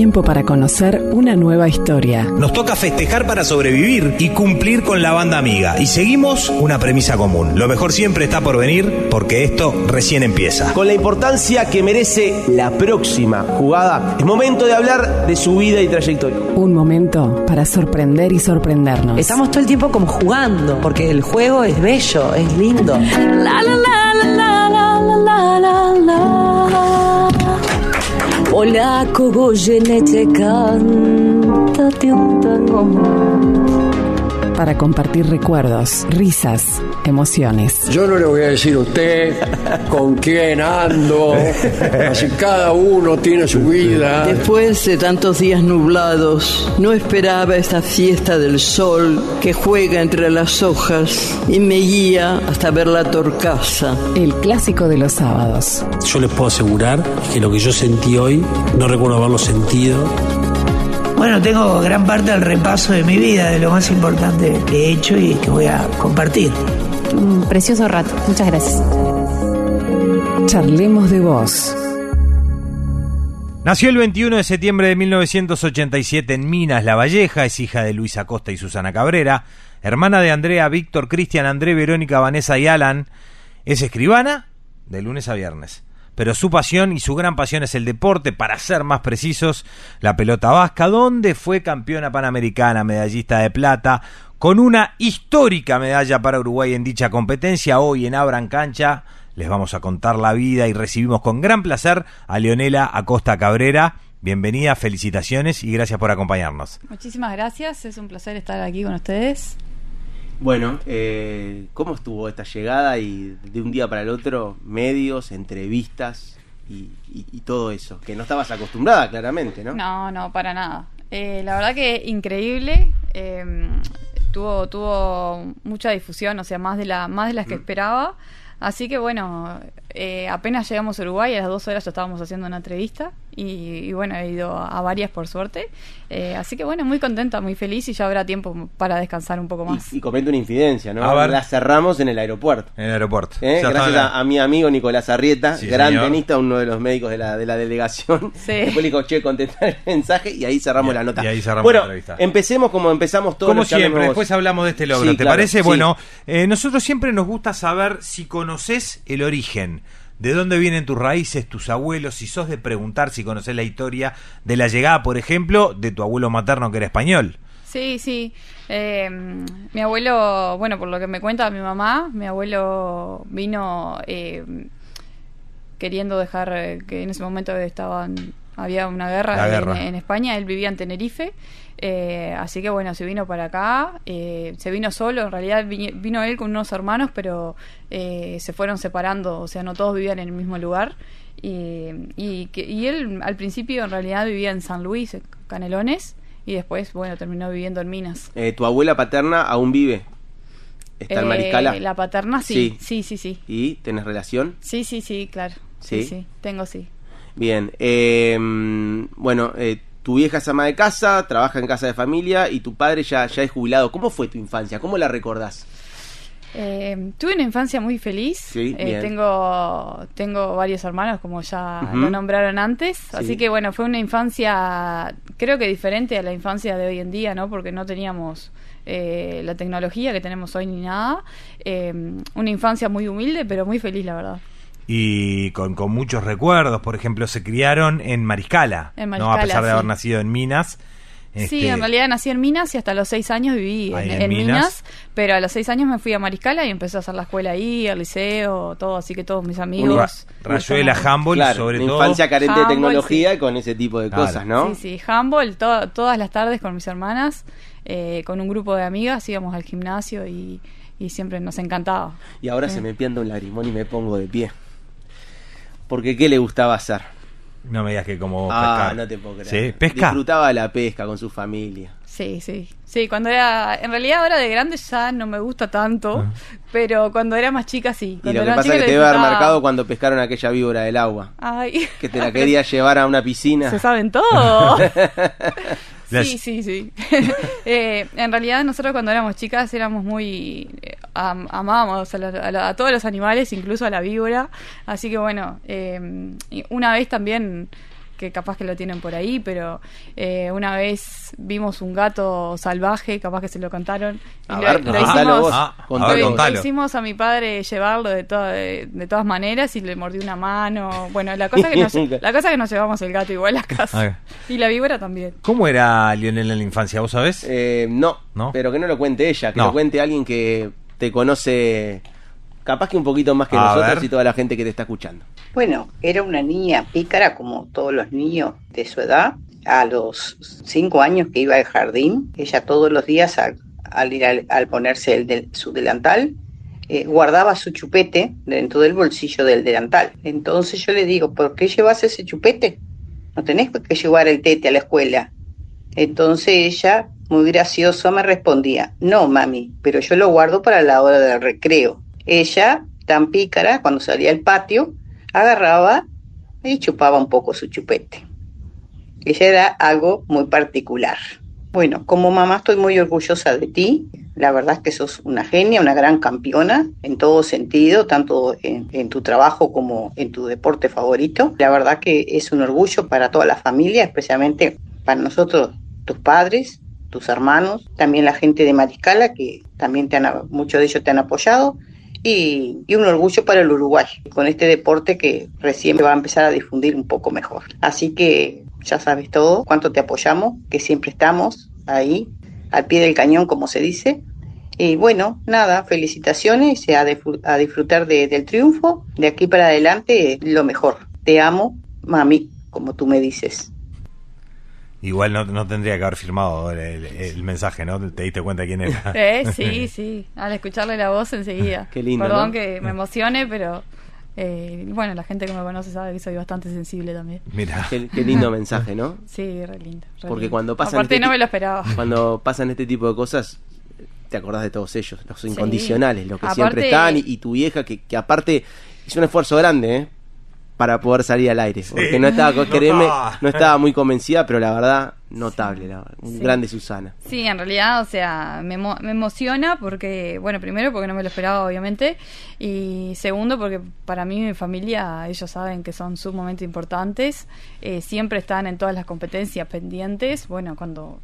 tiempo para conocer una nueva historia. Nos toca festejar para sobrevivir y cumplir con la banda amiga. Y seguimos una premisa común. Lo mejor siempre está por venir porque esto recién empieza. Con la importancia que merece la próxima jugada, es momento de hablar de su vida y trayectoria. Un momento para sorprender y sorprendernos. Estamos todo el tiempo como jugando, porque el juego es bello, es lindo. La, la, la, la, la, la, la, la, Polaco goyenete cántate un tango para compartir recuerdos, risas, emociones. Yo no le voy a decir a usted con quién ando, así cada uno tiene su vida. Después de tantos días nublados, no esperaba esta fiesta del sol que juega entre las hojas y me guía hasta ver la torcaza. El clásico de los sábados. Yo les puedo asegurar que lo que yo sentí hoy, no recuerdo haberlo sentido bueno, tengo gran parte del repaso de mi vida, de lo más importante que he hecho y que voy a compartir. Un precioso rato. Muchas gracias. Charlemos de vos. Nació el 21 de septiembre de 1987 en Minas, La Valleja, es hija de Luisa Costa y Susana Cabrera, hermana de Andrea, Víctor, Cristian, André, Verónica, Vanessa y Alan. Es escribana de lunes a viernes pero su pasión y su gran pasión es el deporte, para ser más precisos, la pelota vasca, donde fue campeona panamericana, medallista de plata, con una histórica medalla para Uruguay en dicha competencia. Hoy en Abran Cancha les vamos a contar la vida y recibimos con gran placer a Leonela Acosta Cabrera. Bienvenida, felicitaciones y gracias por acompañarnos. Muchísimas gracias, es un placer estar aquí con ustedes. Bueno, eh, ¿cómo estuvo esta llegada y de un día para el otro, medios, entrevistas y, todo eso? Que no estabas acostumbrada, claramente, ¿no? No, no, para nada. Eh, la verdad que increíble. Eh, tuvo, tuvo mucha difusión, o sea, más de, la, más de las que mm. esperaba. Así que bueno, eh, apenas llegamos a Uruguay, a las dos horas ya estábamos haciendo una entrevista y, bueno, he ido a varias por suerte. Eh, así que bueno, muy contenta, muy feliz y ya habrá tiempo para descansar un poco más. Y, comento una infidencia, ¿no? A La cerramos en el aeropuerto. En el aeropuerto. ¿Eh? Gracias a, mi amigo Nicolás Arrieta, gran tenista, uno de los médicos de la, de la delegación. Sí. Después le dijo, che, contestar el mensaje y ahí cerramos la nota. Y ahí cerramos bueno, la entrevista. empecemos como empezamos todos Como siempre, después hablamos de este logro. ¿Te parece? Bueno, nosotros siempre nos gusta saber si conoces el origen de dónde vienen tus raíces, tus abuelos, si sos de preguntar si conoces la historia de la llegada, por ejemplo, de tu abuelo materno que era español. Sí, sí. Eh, mi abuelo, bueno, por lo que me cuenta mi mamá, mi abuelo vino eh, queriendo dejar eh, que en ese momento estaban había una guerra, En, España, él vivía en Tenerife, eh, así que bueno, se vino para acá, eh, se vino solo, en realidad vino él con unos hermanos, pero eh, se fueron separando, o sea, no todos vivían en el mismo lugar. Y, y, él al principio en realidad vivía en San Luis, Canelones, y después, bueno, terminó viviendo en Minas. ¿Tu abuela paterna aún vive? ¿Está en Mariscala? La paterna sí, sí, sí, sí. ¿Y tenés relación? Sí, sí, sí, claro. Sí, sí, tengo sí. Bien, eh, bueno, eh, tu vieja es ama de casa, trabaja en casa de familia y tu padre ya, ya es jubilado. ¿Cómo fue tu infancia? ¿Cómo la recordás? Eh, tuve una infancia muy feliz. tengo, tengo varios hermanos, como ya lo nombraron antes. Así que bueno, fue una infancia, creo que diferente a la infancia de hoy en día, ¿no? Porque no teníamos la tecnología que tenemos hoy ni nada. una infancia muy humilde, pero muy feliz, la verdad y con, con, muchos recuerdos. Por ejemplo, se criaron en Mariscala, ¿no? a pesar de haber nacido en Minas. Sí, este, en realidad nací en Minas y hasta los seis años viví en, Minas. pero a los seis años me fui a Mariscala y empecé a hacer la escuela ahí, el liceo, todo, así que todos mis amigos. Rayuela, Humboldt, sobre todo. infancia carente de tecnología con ese tipo de cosas, ¿no? Sí, sí, Humboldt, todas las tardes con mis hermanas, eh, con un grupo de amigas, íbamos al gimnasio y, siempre nos encantaba. Y ahora se me pianta un lagrimón y me pongo de pie. Porque ¿qué le gustaba hacer? No me digas que como ah, no te puedo creer. ¿Sí? ¿Pesca? Disfrutaba la pesca con su familia. Sí, sí. Sí, cuando era... En realidad ahora de grande ya no me gusta tanto, ah. pero cuando era más chica sí. y lo que pasa es que te debe haber marcado cuando pescaron aquella víbora del agua. Ay. Que te la quería llevar a una piscina. Se saben todo. Sí, sí, sí. Eh, en realidad nosotros cuando éramos chicas éramos muy... Eh, amábamos a, todos los animales, incluso a la víbora. Así que bueno, eh, una vez también que capaz que lo tienen por ahí, pero eh, una vez vimos un gato salvaje, capaz que se lo contaron. y A lo, ver, lo contalo hicimos, vos, Ah, contalo. a ver, lo- contalo. lo hicimos a mi padre llevarlo de, toda- de, de todas maneras y le mordió una mano. Bueno, la cosa que nos, la cosa que nos llevamos el gato igual a casa. Ah. Y la víbora también. ¿Cómo era Lionel en la infancia? ¿Vos sabés? Eh, no, ¿No? pero que no lo cuente ella, que No. lo cuente alguien que te conoce capaz que un poquito más que A nosotros ver. y toda la gente que te está escuchando. Bueno, era una niña pícara como todos los niños de su edad. A los cinco años que iba al jardín, ella todos los días al, ir al, ponerse el su delantal, eh, guardaba su chupete dentro del bolsillo del delantal. Entonces yo le digo, ¿por qué llevas ese chupete? No tenés que llevar el tete a la escuela. Entonces ella, muy graciosa, me respondía, no, mami, pero yo lo guardo para la hora del recreo. Ella, tan pícara, cuando salía al patio, agarraba y chupaba un poco su chupete. Ella era algo muy particular. Bueno, como mamá estoy muy orgullosa de ti. La verdad es que sos una genia, una gran campeona en todo sentido, tanto en, tu trabajo como en tu deporte favorito. La verdad que es un orgullo para toda la familia, especialmente para nosotros, tus padres, tus hermanos, también la gente de Mariscala, que también te han, muchos de ellos te han apoyado, y, un orgullo para el Uruguay, con este deporte que recién va a empezar a difundir un poco mejor. Así que ya sabes todo, cuánto te apoyamos, que siempre estamos ahí, al pie del cañón, como se dice. Y bueno, nada, felicitaciones a, a disfrutar de- del triunfo. De aquí para adelante, lo mejor. Te amo, mami, como tú me dices. Igual no, no tendría que haber firmado el, el- mensaje, ¿no? Te diste cuenta quién era. Eh, sí, sí. Al escucharle la voz enseguida. Qué lindo, Perdón ¿no? que me emocione, pero eh, bueno, la gente que me conoce sabe que soy bastante sensible también. Mira. Qué, qué lindo mensaje, ¿no? Sí, re lindo. re Porque lindo. cuando pasan Aparte este no me lo esperaba. Cuando pasan este tipo de cosas, te acordás de todos ellos, los Sí. incondicionales, los que Aparte- siempre están, y, y tu vieja, que, que aparte hizo un esfuerzo grande, ¿eh? Para poder salir al aire. Porque no estaba, No créeme, estaba. no estaba muy convencida, pero la verdad, notable, la verdad. Un Sí. grande Susana. Sí, en realidad, o sea, me, emo- me emociona porque, bueno, primero porque no me lo esperaba, obviamente, y segundo porque para mí y mi familia, ellos saben que son sumamente importantes, eh, siempre están en todas las competencias pendientes, bueno, cuando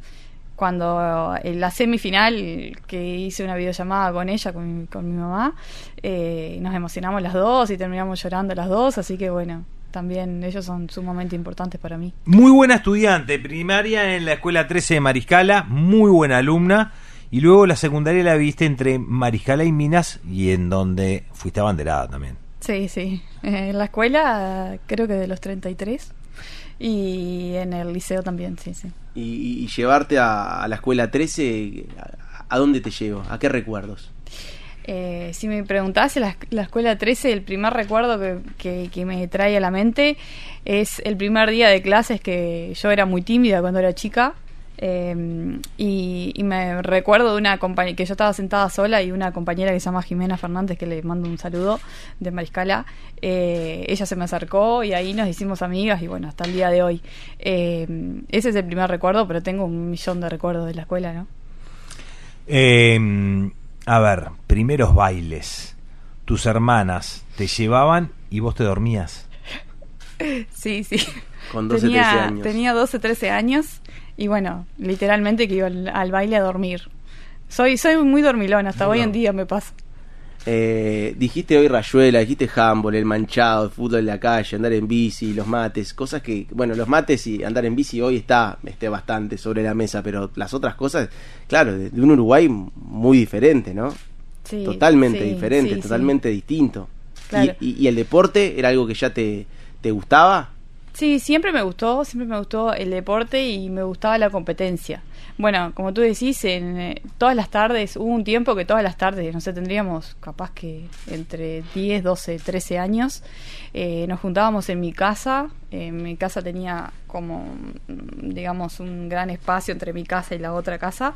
cuando en la semifinal que hice una videollamada con ella, con mi, con mi mamá, eh, nos emocionamos las dos y terminamos llorando las dos, así que bueno, también ellos son sumamente importantes para mí. Muy buena estudiante, primaria en la escuela 13 de Mariscala, muy buena alumna. Y luego la secundaria la viste entre Mariscala y Minas y en donde fuiste abanderada también. Sí, sí. Eh, En la escuela creo que de los 33 y en el liceo también, sí, sí. Y, y- llevarte a, a la escuela 13, ¿a, a dónde te llevo? ¿A qué recuerdos? Eh, si me preguntase la, la escuela 13, el primer recuerdo que, que- que me trae a la mente es el primer día de clases que yo era muy tímida cuando era chica. Eh, y, y me recuerdo de una compañera que yo estaba sentada sola y una compañera que se llama Jimena Fernández, que le mando un saludo de Mariscala. eh, ella se me acercó y ahí nos hicimos amigas y bueno, hasta el día de hoy. Eh, ese es el primer recuerdo, pero tengo un millón de recuerdos de la escuela, ¿no? Eh, a ver, primeros bailes. Tus hermanas te llevaban y vos te dormías. Sí, sí. Con 12, tenía, 13 años. Tenía 12, 13 años y bueno, literalmente que iba al, al baile a dormir. Soy soy muy dormilona, hasta hoy en día me pasa. Eh, dijiste hoy rayuela, dijiste handball, el manchado, el fútbol en la calle, andar en bici, los mates, cosas que, bueno, los mates y andar en bici hoy está este, bastante sobre la mesa, pero las otras cosas, claro, de, de un Uruguay muy diferente, ¿no? Sí, totalmente sí, diferente, sí. totalmente distinto. Claro. Y, y- y el deporte era algo que ya te, te gustaba? Sí, siempre me gustó, siempre me gustó el deporte y me gustaba la competencia. Bueno, como tú decís, en eh, todas las tardes, hubo un tiempo que todas las tardes, no sé, tendríamos capaz que entre 10, 12, 13 años, eh, nos juntábamos en mi casa. Mi casa tenía como, mm, digamos, un gran espacio entre mi casa y la otra casa.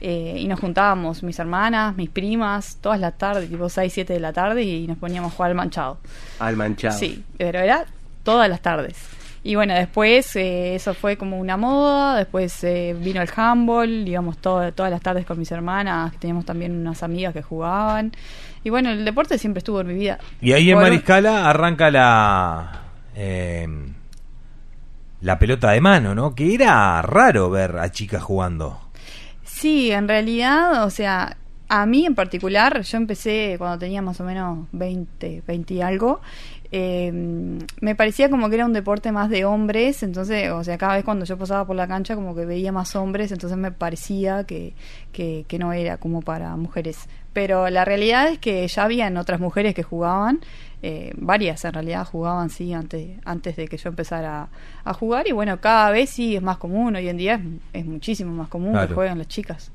eh, y nos juntábamos, mis hermanas, mis primas, todas las tardes, tipo 6, 7 de la tarde, y nos poníamos a jugar al manchado. Al manchado. Sí, pero era todas las tardes. Y bueno, después eh, eso fue como una moda, después eh, vino el handball, digamos, todo- todas las tardes con mis hermanas, que teníamos también unas amigas que jugaban. Y bueno, el deporte siempre estuvo en mi vida. Y ahí en Mariscala arranca la... eh, la pelota de mano, ¿no? Que era raro ver a chicas jugando. Sí, en realidad, o sea, a mí en particular, yo empecé cuando tenía más o menos 20, 20 y algo, eh, me parecía como que era un deporte más de hombres, entonces, o sea, cada vez cuando yo pasaba por la cancha como que veía más hombres, entonces me parecía que, que, que no era como para mujeres. Pero la realidad es que ya habían otras mujeres que jugaban, eh, varias en realidad jugaban sí antes, antes de que yo empezara a, jugar y bueno, cada vez sí es más común, hoy en día es, es muchísimo más común Claro. que jueguen las chicas.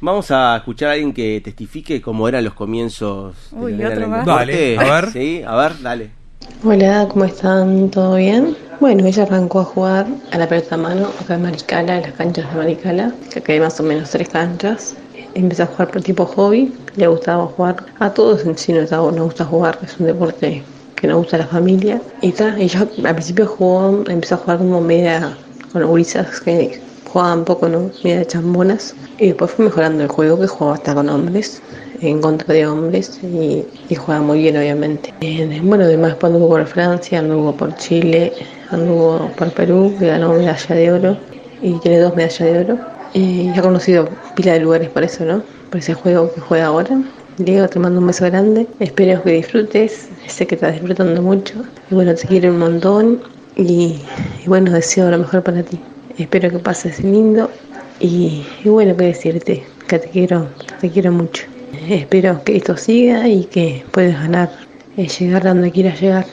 Vamos a escuchar a alguien que testifique cómo eran los comienzos. de Uy, otro más. Dale, a ver. Sí, a ver, dale. Hola, ¿cómo están? ¿Todo bien? Bueno, ella arrancó a jugar a la pelota mano acá en Maricala, en las canchas de Maricala, que hay más o menos tres canchas. Empezó a jugar por tipo hobby, le gustaba jugar a todos en sí, nos, gusta jugar, es un deporte que nos gusta a la familia. Y ta, ella al principio jugó, empezó a jugar como media con gurisas que jugaban poco, ¿no? Media chambonas. Y después fue mejorando el juego, que jugaba hasta con hombres, en contra de hombres, y, y jugaba muy bien, obviamente. Eh, bueno, además anduvo por Francia, anduvo por Chile, anduvo por Perú, que ganó medalla de oro, y tiene dos medallas de oro. Y ha conocido pila de lugares por eso, ¿no? Por ese juego que juega ahora. Diego, te mando un beso grande. Espero que disfrutes. Sé que estás disfrutando mucho. Y bueno, te quiero un montón. Y, y bueno, deseo lo mejor para ti. Espero que pases lindo. Y, y bueno, qué decirte, que te quiero, te quiero mucho. Espero que esto siga y que puedas ganar, eh, llegar donde quieras llegar.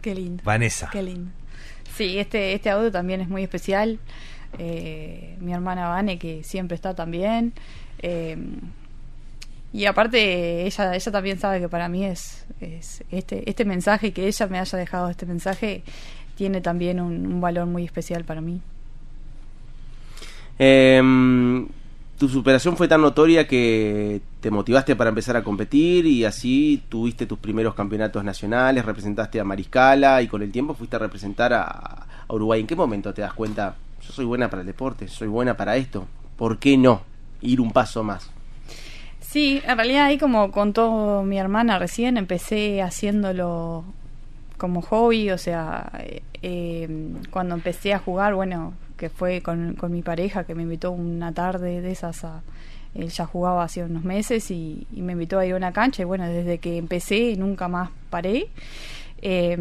Qué lindo. Vanessa. Qué lindo. Sí, este, este audio también es muy especial. Eh, mi hermana Vane, que siempre está también. Eh, y aparte, ella, ella también sabe que para mí es, es este, este mensaje, que ella me haya dejado este mensaje, tiene también un, un valor muy especial para mí. Em, tu superación fue tan notoria que te motivaste para empezar a competir y así tuviste tus primeros campeonatos nacionales, representaste a Mariscala y con el tiempo fuiste a representar a, a Uruguay. ¿En qué momento te das cuenta? Yo soy buena para el deporte, soy buena para esto. ¿Por qué no ir un paso más? Sí, en realidad ahí como contó mi hermana recién, empecé haciéndolo como hobby, o sea, eh, eh, cuando empecé a jugar, bueno, que fue con, con mi pareja que me invitó una tarde de esas a... Él ya jugaba hace unos meses y, me invitó a ir a una cancha y bueno, desde que empecé nunca más paré. Eh,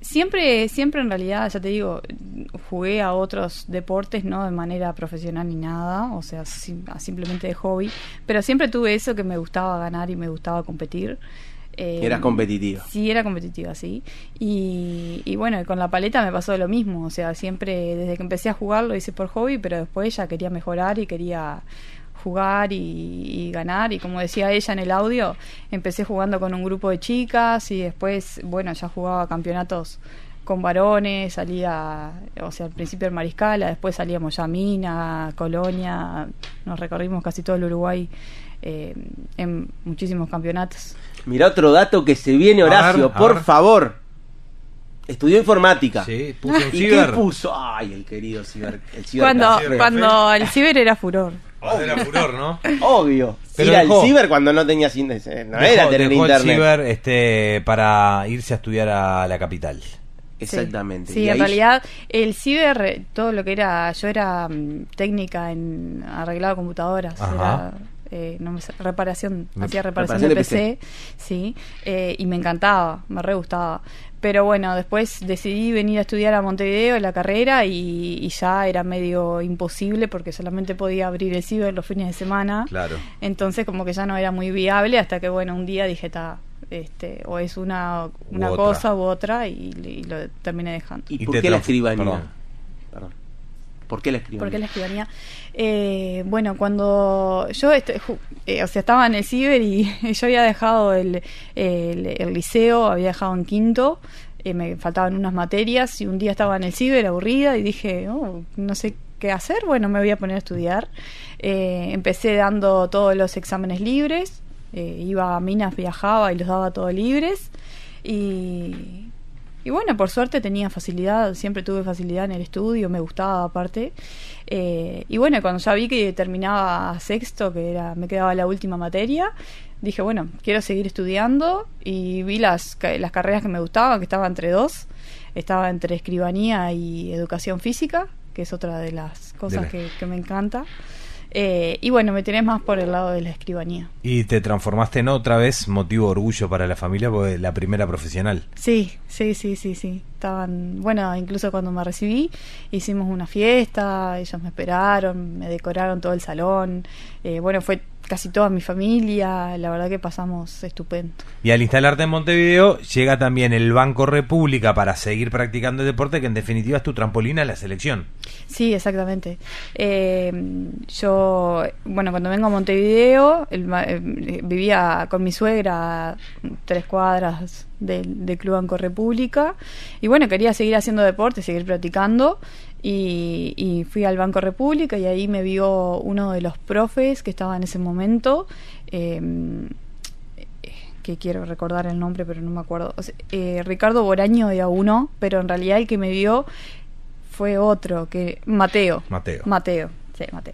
siempre, siempre en realidad, ya te digo, jugué a otros deportes, no de manera profesional ni nada, o sea, sim- simplemente de hobby, pero siempre tuve eso que me gustaba ganar y me gustaba competir. Eh, Eras competitiva. Sí, era competitiva, sí. Y, y bueno, con la paleta me pasó lo mismo, o sea, siempre desde que empecé a jugar lo hice por hobby, pero después ya quería mejorar y quería jugar y, y ganar y como decía ella en el audio empecé jugando con un grupo de chicas y después bueno ya jugaba campeonatos con varones salía o sea al principio en Mariscala después salíamos ya a Mina Colonia nos recorrimos casi todo el Uruguay eh, en muchísimos campeonatos Mira otro dato que se viene, Horacio, por favor. Estudió informática. Sí, puso un ¿Y ciber. qué puso? Ay, el querido ciber. El ciber cuando café. cuando el ciber era furor Era furor, ¿no? Obvio. Pero Ir al dejó. ciber cuando no tenías eh, no Dejó- era tener dejó el internet. ciber este, para irse a estudiar a la capital. Exactamente. Sí, en ahí- realidad el ciber, todo lo que era, yo era mm, técnica en arreglado computadoras, Ajá. era, eh, no me sé, reparación, hacía reparación, reparación de de PC, sí, eh, y me encantaba, me re gustaba. Pero bueno, después decidí venir a estudiar a Montevideo la carrera y, y ya era medio imposible porque solamente podía abrir el ciber los fines de semana. Claro. Entonces como que ya no era muy viable hasta que bueno, un día dije, ta, este, o es una, una U cosa u otra y, y lo terminé dejando. ¿Y, Y por qué la escribanía? perdón. Perdón. ¿Por qué la escribanía? ¿Por qué la escribanía? Eh, bueno, cuando yo este, eh, o sea, estaba en el ciber y yo había dejado el, el, el liceo, había dejado en quinto, eh, me faltaban unas materias y un día estaba en el ciber aburrida y dije, oh, no sé qué hacer, bueno, me voy a poner a estudiar. Eh, empecé dando todos los exámenes libres, eh, iba a Minas, viajaba y los daba todos libres y, y bueno, por suerte tenía facilidad, siempre tuve facilidad en el estudio, me gustaba aparte. Eh, y bueno, cuando ya vi que terminaba sexto, que era me quedaba la última materia, dije, bueno, quiero seguir estudiando y vi las, las carreras que me gustaban, que estaba entre dos. estaba entre escribanía y educación física, que es otra de las cosas la- que, que me encanta. Eh, y bueno, me tiré más por el lado de la escribanía. Y te transformaste en otra vez motivo de orgullo para la familia porque la primera profesional. Sí, sí, sí, sí, sí. Estaban, bueno, incluso cuando me recibí, hicimos una fiesta, ellos me esperaron, me decoraron todo el salón. Eh, bueno, fue casi toda mi familia, la verdad que pasamos estupendo. Y al instalarte en Montevideo llega también el Banco República para seguir practicando el deporte que en definitiva es tu trampolín a la selección. Sí, exactamente. Eh, yo, bueno, cuando vengo a Montevideo, el eh, vivía con mi suegra tres cuadras del, del Club Banco República y bueno, quería seguir haciendo deporte, seguir practicando y, y fui al Banco República y ahí me vio uno de los profes que estaba en ese momento. eh, que quiero recordar el nombre, pero no me acuerdo. O sea, eh, Ricardo Boraño de A1, pero en realidad el que me vio fue otro, que Mateo. Mateo. Mateo, sí, Mateo.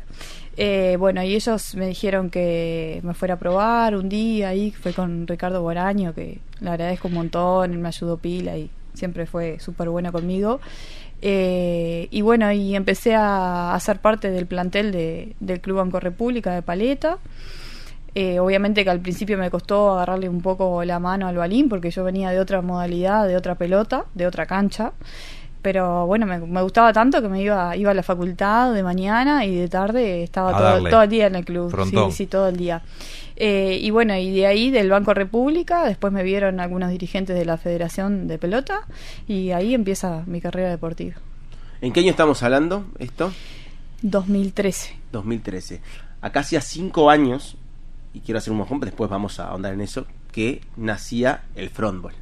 Eh, bueno, y ellos me dijeron que me fuera a probar un día ahí, fue con Ricardo Boraño, que le agradezco un montón, él me ayudó pila y siempre fue súper bueno conmigo. Eh, y bueno, y empecé a, a ser parte del plantel de, del Club Banco República de Paleta. Eh, obviamente que al principio me costó agarrarle un poco la mano al balín porque yo venía de otra modalidad, de otra pelota, de otra cancha. Pero bueno, me, me gustaba tanto que me iba, iba a la facultad de mañana y de tarde estaba todo, todo el día en el club. Frontón. Sí, sí, todo el día. Eh, y bueno, y de ahí del Banco República, después me vieron algunos dirigentes de la Federación de Pelota y ahí empieza mi carrera deportiva. ¿En qué año estamos hablando esto? 2013. 2013. Acá hacía cinco años, y quiero hacer un mojón, pero después vamos a ahondar en eso, que nacía el frontball.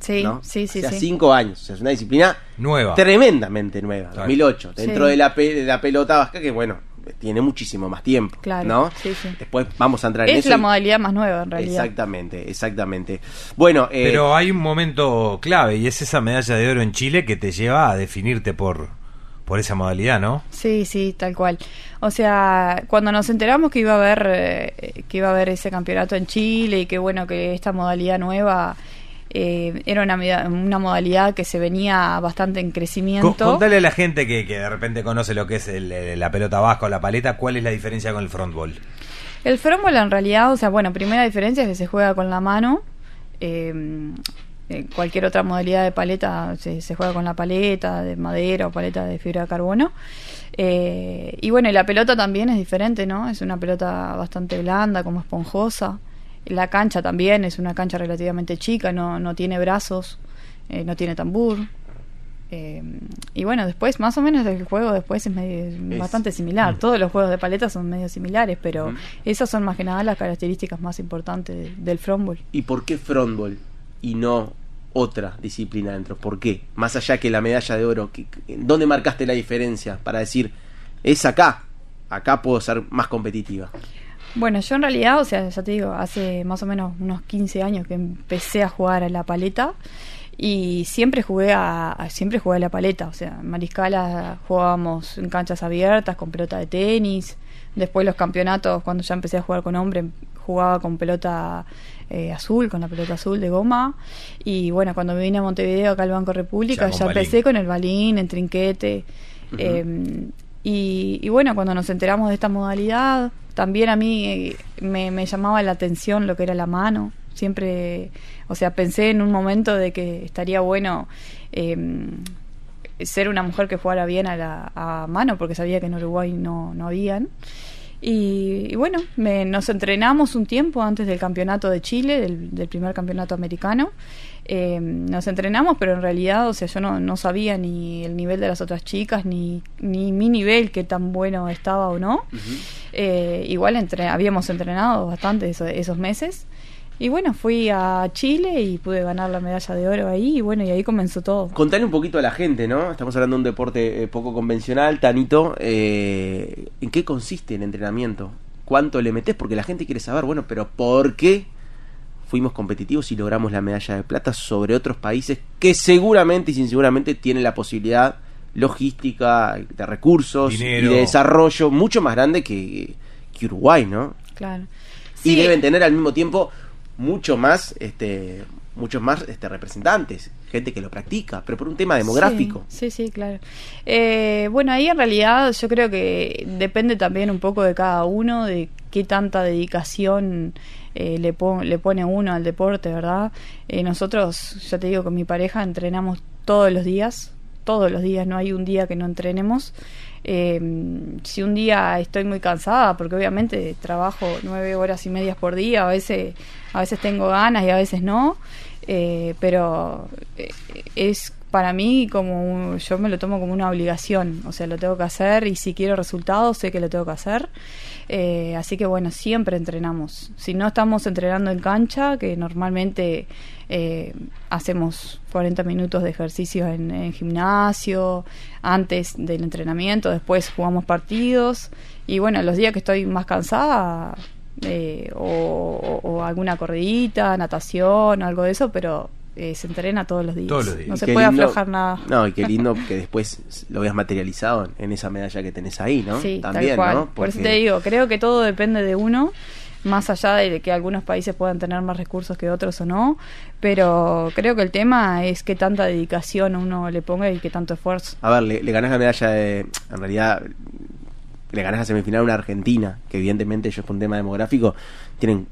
Sí, ¿no? sí, sí, Hace sí. cinco años. O sea, es una disciplina Nueva. tremendamente nueva. Claro. 2008. Dentro Sí. de, la pe- de la pelota vasca, que bueno, tiene muchísimo más tiempo. Claro, ¿no? sí, sí. Después vamos a entrar en Es eso. la y- modalidad más nueva en realidad. Exactamente, exactamente. Bueno, eh, Pero hay un momento clave y es esa medalla de oro en Chile que te lleva a definirte por, por esa modalidad, ¿no? Sí, sí, tal cual. O sea, cuando nos enteramos que iba a haber eh, que iba a haber ese campeonato en Chile y que bueno que esta modalidad nueva eh, era una, una modalidad que se venía bastante en crecimiento. contale a la gente que, que de repente conoce lo que es el- la pelota vasca o la paleta, ¿cuál es la diferencia con el frontball? El frontball en realidad, o sea, bueno, primera diferencia es que se juega con la mano. eh, eh, cualquier otra modalidad de paleta se, se juega con la paleta de madera o paleta de fibra de carbono. Eh, y bueno, y la pelota también es diferente, ¿no? Es una pelota bastante blanda, como esponjosa. La cancha también es una cancha relativamente chica, no, no tiene brazos, eh, no tiene tambor. Eh, y bueno, después, más o menos el juego después es, medio- es bastante similar. Todos los juegos de paleta son medio similares, pero Ujú. esas son más que nada las características más importantes de- del frontball. ¿y por qué frontball y no otra disciplina dentro? ¿Por qué? Más allá que la medalla de oro, ¿qué- qué- ¿dónde marcaste la diferencia para decir, es acá, acá puedo ser más competitiva? Bueno, yo en realidad, o sea, ya te digo, hace más o menos unos 15 años que empecé a jugar a la paleta y siempre jugué a, a- siempre jugué a la paleta, o sea, en Mariscala jugábamos en canchas abiertas con pelota de tenis, después los campeonatos cuando ya empecé a jugar con hombre jugaba con pelota eh, azul, con la pelota azul de goma. Y bueno, cuando me vine a Montevideo acá al Banco República Ya empecé con el balín, en trinquete. Eh, y, y bueno, cuando nos enteramos de esta modalidad, también a mí eh, me, llamaba la atención lo que era la mano. Siempre, o sea, pensé en un momento de que estaría bueno eh, ser una mujer que jugara bien a la a mano, porque sabía que en Uruguay no, no habían. Y, bueno, me- nos entrenamos un tiempo antes del campeonato de Chile, del primer campeonato americano. Eh, nos entrenamos, pero en realidad, o sea, yo no, no sabía ni el nivel de las otras chicas, ni, ni mi nivel, que tan bueno estaba o no. Eh, igual entre, habíamos entrenado bastante eso- esos meses. Y bueno, fui a Chile y pude ganar la medalla de oro ahí. Y bueno, y ahí comenzó todo. Contale un poquito a la gente, ¿no? Estamos hablando de un deporte eh, poco convencional, Tanito. eh, ¿En qué consiste el entrenamiento? ¿Cuánto le metes? Porque la gente quiere saber, bueno, pero ¿por qué fuimos competitivos y logramos la medalla de plata sobre otros países que seguramente y sin seguramente tienen la posibilidad logística, de recursos Dinero. y de desarrollo mucho más grande que, que Uruguay, ¿no? Claro. Y deben tener al mismo tiempo mucho más este muchos más este, representantes, gente que lo practica, pero por un tema demográfico. Sí, sí, sí, claro. Eh, bueno, ahí en realidad yo creo que depende también un poco de cada uno, de qué tanta dedicación eh, le, le pone uno al deporte, ¿verdad? Eh, nosotros, ya te digo, con mi pareja entrenamos todos los días, todos los días, no hay un día que no entrenemos. Eh, si un día estoy muy cansada, porque obviamente trabajo nueve horas y medias por día, a veces, a veces tengo ganas y a veces no, eh, pero eh, es para mí como yo me lo tomo como una obligación, o sea, lo tengo que hacer y si quiero resultados sé que lo tengo que hacer. Eh, así que bueno, siempre entrenamos. Si no estamos entrenando en cancha, que normalmente eh, hacemos 40 minutos de ejercicio en, gimnasio, antes del entrenamiento, después jugamos partidos y bueno, los días que estoy más cansada eh, o, alguna corridita, natación, algo de eso, pero eh, se entrena todos los días. No se puede aflojar nada. No, y qué lindo que después lo veas materializado en esa medalla que tenés ahí, ¿no? Sí, También, ¿no? Por eso te digo, creo que todo depende de uno más allá de que algunos países puedan tener más recursos que otros o no, pero creo que el tema es que tanta dedicación uno le ponga y que tanto esfuerzo. A ver, le, le ganás la medalla de, en realidad, le ganás la semifinal a una Argentina, que evidentemente ellos por un tema demográfico tienen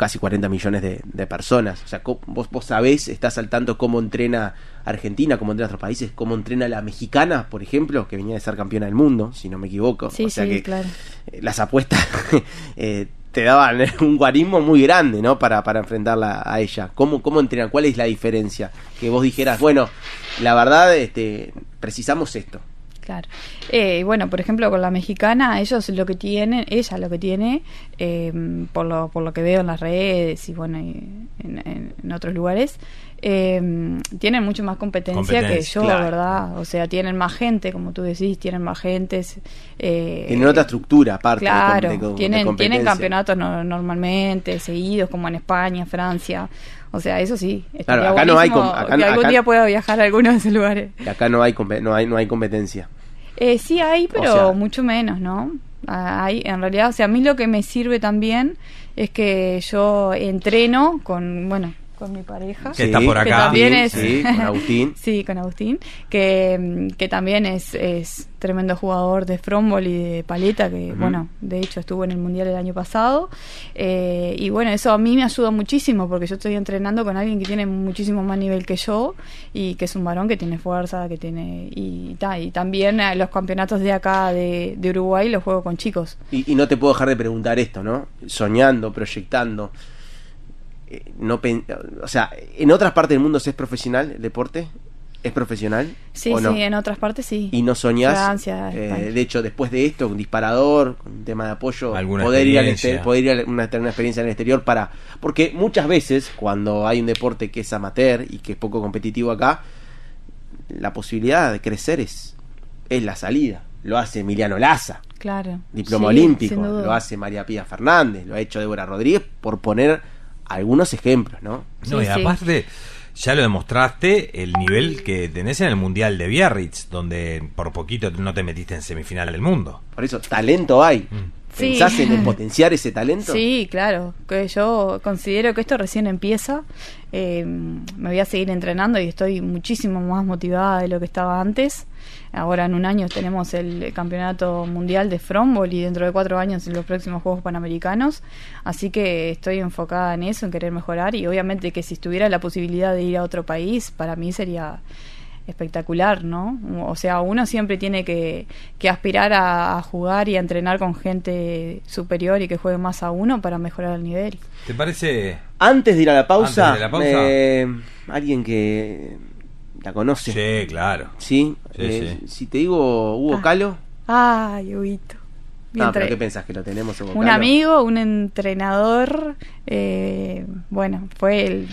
casi 40 millones de, personas. O sea, vos, vos sabés, estás al tanto cómo entrena Argentina, cómo entrena otros países, cómo entrena la mexicana, por ejemplo, que venía de ser campeona del mundo, si no me equivoco. Sí, o sea sí, que claro. Eh, las apuestas eh, te daban un guarismo muy grande, ¿no? Para, para enfrentarla a ella. ¿Cómo, ¿Cómo entrenan? ¿Cuál es la diferencia? Que vos dijeras, bueno, la verdad, este, precisamos esto. Claro. Eh, bueno, por ejemplo, con la mexicana, ellos lo que tienen, ella lo que tiene, eh, por, lo, por lo que veo en las redes y bueno, en, en, otros lugares, eh, tienen mucho más competencia, que yo, ¿verdad? O sea, tienen más gente, como tú decís, tienen más gentes. Eh, tienen otra estructura, aparte. Claro, tienen, tienen campeonatos normalmente, seguidos, como en España, Francia. O sea, eso sí. Claro, acá no hay. que algún día pueda viajar a algunos de esos lugares. Y acá no hay, no hay, no hay competencia. Eh, sí hay, pero mucho menos, ¿no? Ah, hay, en realidad, o sea, a mí lo que me sirve también es que yo entreno con, bueno, con mi pareja. Que está por acá. Que también es, sí, con Agustín. sí, con Agustín. Que, que también es, es tremendo jugador de frombol y de paleta, que bueno, de hecho estuvo en el Mundial el año pasado. Eh, y bueno, eso a mí me ayuda muchísimo porque yo estoy entrenando con alguien que tiene muchísimo más nivel que yo y que es un varón que tiene fuerza, que tiene... Y, y también eh, los campeonatos de acá de, de Uruguay los juego con chicos. Y, y no te puedo dejar de preguntar esto, ¿no? Soñando, proyectando eh, no o sea, en otras partes del mundo se es profesional el deporte, es profesional. Sí, sí, en otras partes sí. Y no soñás. Eh, de hecho, después de esto, un disparador, un tema de apoyo, poder ir, al poder ir a una, tener una experiencia en el exterior para. Porque muchas veces, cuando hay un deporte que es amateur y que es poco competitivo acá, la posibilidad de crecer es, es la salida. Lo hace Emiliano Laza. Claro. Diploma olímpico. Lo hace María Pía Fernández. Lo ha hecho Débora Rodríguez, por poner algunos ejemplos, ¿no? No, y aparte, ya lo demostraste el nivel que tenés en el Mundial de Biarritz, donde por poquito no te metiste en semifinal del mundo. Por eso, talento hay. Mm. ¿Pensás en potenciar ese talento? Sí, claro. Que yo considero que esto recién empieza. Eh, me voy a seguir entrenando y estoy muchísimo más motivada de lo que estaba antes. Ahora en un año tenemos el campeonato mundial de frontball y dentro de cuatro años en los próximos Juegos Panamericanos. Así que estoy enfocada en eso, en querer mejorar y obviamente que si estuviera la posibilidad de ir a otro país, para mí sería espectacular, ¿no? O sea, uno siempre tiene que, aspirar a, jugar y a entrenar con gente superior y que juegue más a uno para mejorar el nivel. ¿Te parece? Antes de ir a la pausa, eh, alguien que la conoce. Sí, claro. Sí, eh, si te digo Hugo ah. Calo. Ay, Huguito. No, pero ¿qué pensás que lo tenemos? un amigo, un entrenador, eh, bueno, fue el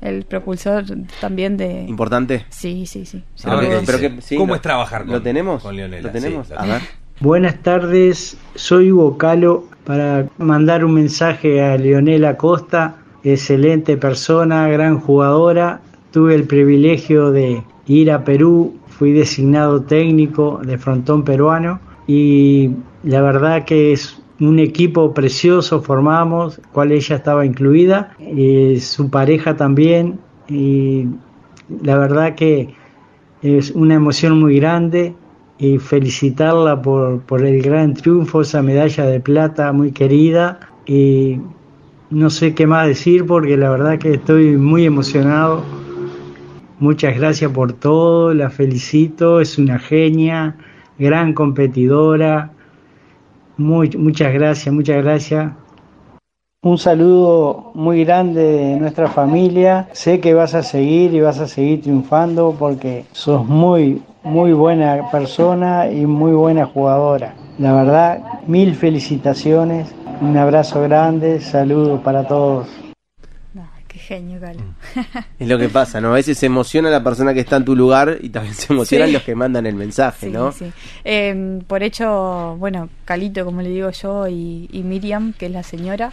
el propulsor también de... ¿Importante? Sí, sí, sí. ¿Cómo es trabajar con, ¿Lo tenemos? con Leonela? ¿Lo tenemos? a ver. Buenas tardes, soy Hugo Calo para mandar un mensaje a Leonela Costa, excelente persona, gran jugadora. Tuve el privilegio de ir a Perú, fui designado técnico de frontón peruano y la verdad que es un equipo precioso formamos, cual ella estaba incluida, y su pareja también, y la verdad que es una emoción muy grande y felicitarla por, por el gran triunfo, esa medalla de plata muy querida y no sé qué más decir porque la verdad que estoy muy emocionado. Muchas gracias por todo, la felicito, es una genia, gran competidora. Muy, muchas gracias, muchas gracias. Un saludo muy grande de nuestra familia. Sé que vas a seguir y vas a seguir triunfando porque sos muy, muy buena persona y muy buena jugadora. La verdad, mil felicitaciones. Un abrazo grande, saludos para todos. Genio, Galo. Es lo que pasa, ¿no? A veces se emociona la persona que está en tu lugar y también se emocionan Sí. los que mandan el mensaje, Sí, ¿no? sí. Eh, por hecho, bueno, Calito, como le digo yo, y, y Miriam, que es la señora,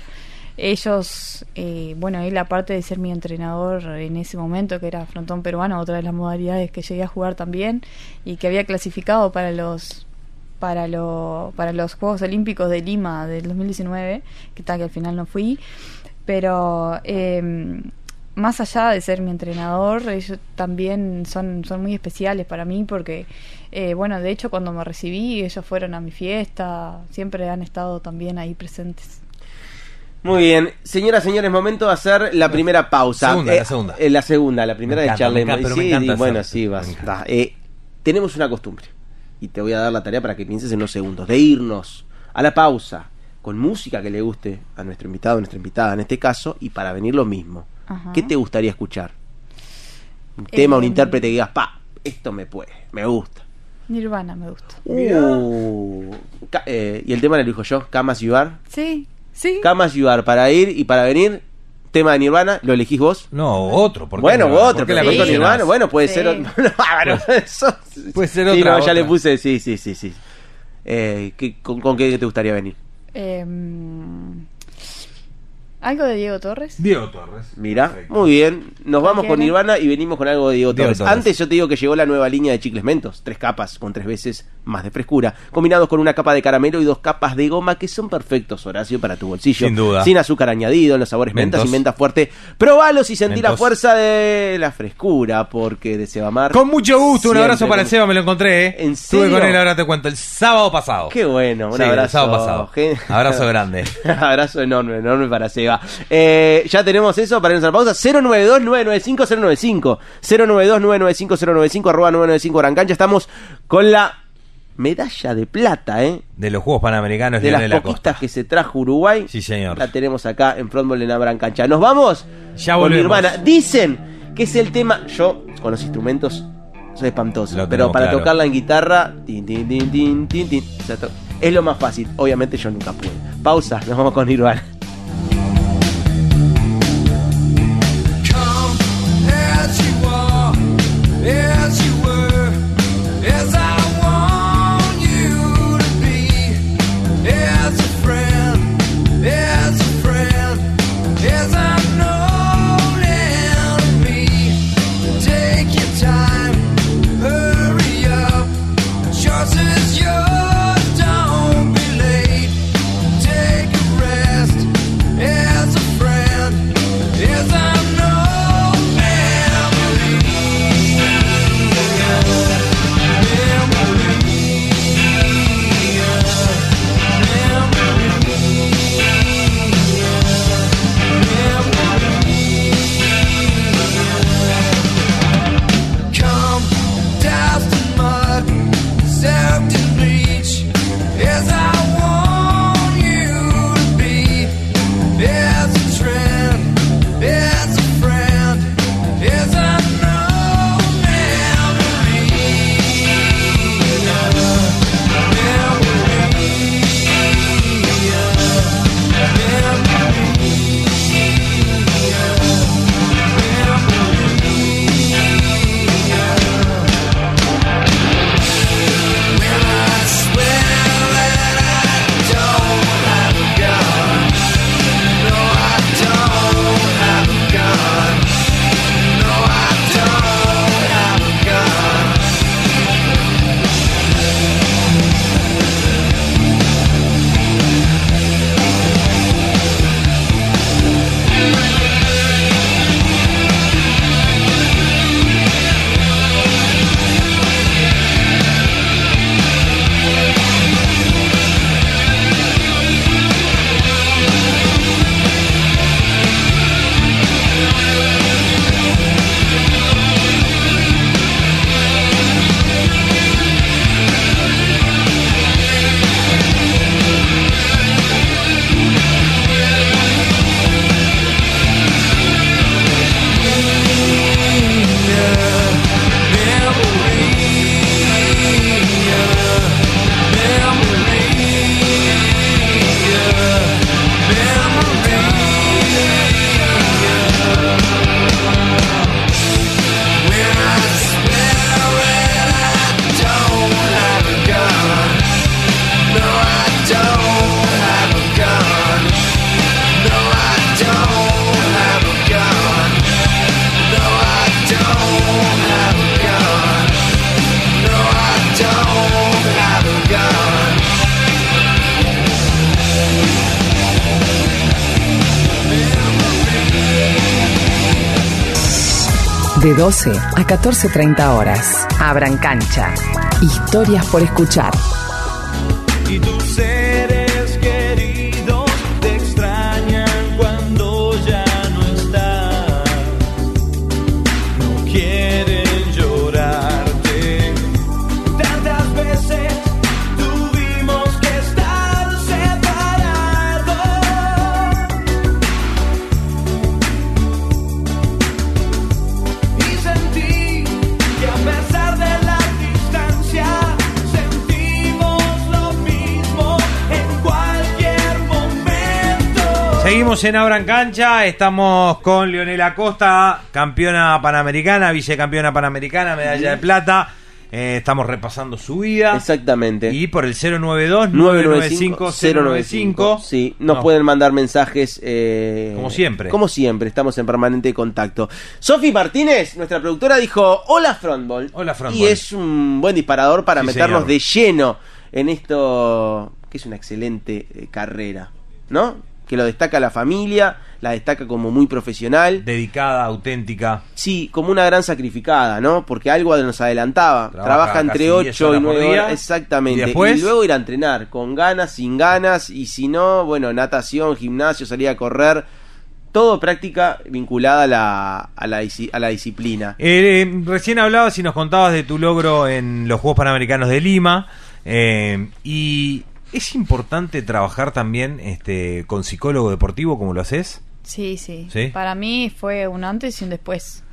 ellos, eh, bueno, él aparte de ser mi entrenador en ese momento, que era frontón peruano, otra de las modalidades que llegué a jugar también, y que había clasificado para los para lo, para los Juegos Olímpicos de Lima del 2019, que tal que al final no fui, pero eh, más allá de ser mi entrenador, ellos también son, son muy especiales para mí porque, eh, bueno, de hecho cuando me recibí, ellos fueron a mi fiesta, siempre han estado también ahí presentes. Muy bien, señoras, señores, momento de hacer la primera pausa. Segunda, Eh, la segunda. eh, la segunda, la primera Me de Charlie. me encanta, pero me sí, encanta y bueno, hacer- sí, va. Eh, tenemos una costumbre, y te voy a dar la tarea para que pienses en unos segundos, de irnos a la pausa con música que le guste a nuestro invitado, a nuestra invitada en este caso, y para venir lo mismo. Ajá. ¿Qué te gustaría escuchar? Un tema, un Eh, intérprete que digas, pa, esto me puede, me gusta. Nirvana me gusta. Uh, eh, y el tema lo elijo yo, Camas You Are. Sí, sí. Camas You Are, para ir y para venir, tema de Nirvana, ¿lo elegís vos? No, otro. ¿por qué Bueno, Nirvana? otro, ¿Por qué pero la mencionás? Nirvana, bueno, puede Sí. ser otro. No, eso- Puede ser Sí, otra, no, ya otra. le puse, sí, sí, sí, sí. Eh, ¿qué- con, con qué te gustaría venir? Em, ¿Algo de Diego Torres? Diego Torres. Mira, muy bien. Nos vamos con. Nirvana y venimos con algo de Diego Diego Torres. Torres. Antes yo te digo que llegó la nueva línea de chicles mentos. Tres capas con tres veces más de frescura. Combinados con una capa de caramelo y dos capas de goma que son perfectos, Horacio, para tu bolsillo. Sin duda. Sin azúcar añadido, en los sabores mentas Mentos. y menta fuerte. Probalos y sentí la fuerza de la frescura, porque de Sebamar. Con mucho gusto, un abrazo para el Seba, me lo encontré. ¿eh? ¿En Estuve serio? con él, ahora te cuento, el sábado pasado. Qué bueno, un Sí, el abrazo. sábado pasado. Abrazo grande. abrazo enorme, enorme para Seba. Eh, ya tenemos eso para irnos a la pausa. 092-995-095. 092-995-095, arroba 995 Gran Cancha. Estamos con la medalla de plata, ¿eh? De los Juegos Panamericanos De las Lionel poquitas Acosta. que se trajo Uruguay. Sí, señor. La tenemos acá en Frontball en la Gran Cancha. ¿Nos vamos? Ya con mi hermana. Dicen que es el tema. Yo, con los instrumentos, soy espantoso. Pero para claro. tocarla en guitarra, tin, tin, tin, tin, tin, tin, o sea, to- es lo más fácil. Obviamente yo nunca pude. Pausa, nos vamos con Nirvana. As you 12 a 14.30 horas. Abran cancha. Historias por escuchar. Seguimos en Abran Cancha, estamos con Leonela Costa, campeona panamericana, vicecampeona panamericana, medalla de plata. Eh, estamos repasando su vida. Exactamente. Y por el 092-995-095. Sí, nos No. pueden mandar mensajes. eh, Como siempre. Como siempre, estamos en permanente contacto. Sofi Martínez, nuestra productora, dijo: Hola Frontball. Hola Frontball. Y es un buen disparador para Sí, meternos señor. de lleno en esto, que es una excelente eh, carrera, ¿no? Que lo destaca la familia, la destaca como muy profesional. Dedicada, auténtica. Sí, como una gran sacrificada, ¿no? Porque algo nos adelantaba. Trabaja Trabaja, entre casi 10 8 y horas por 9 día. horas. Exactamente. ¿Y después? luego ir a entrenar, con ganas, sin ganas. Y si no, bueno, natación, gimnasio, salir a correr. Todo práctica vinculada a la, a la, disi- a la disciplina. Eh, recién hablabas y nos contabas de tu logro en los Juegos Panamericanos de Lima. eh, y es importante trabajar también este, con psicólogo deportivo, como lo haces. Sí, sí, ¿Sí? Para mí fue un antes y un después.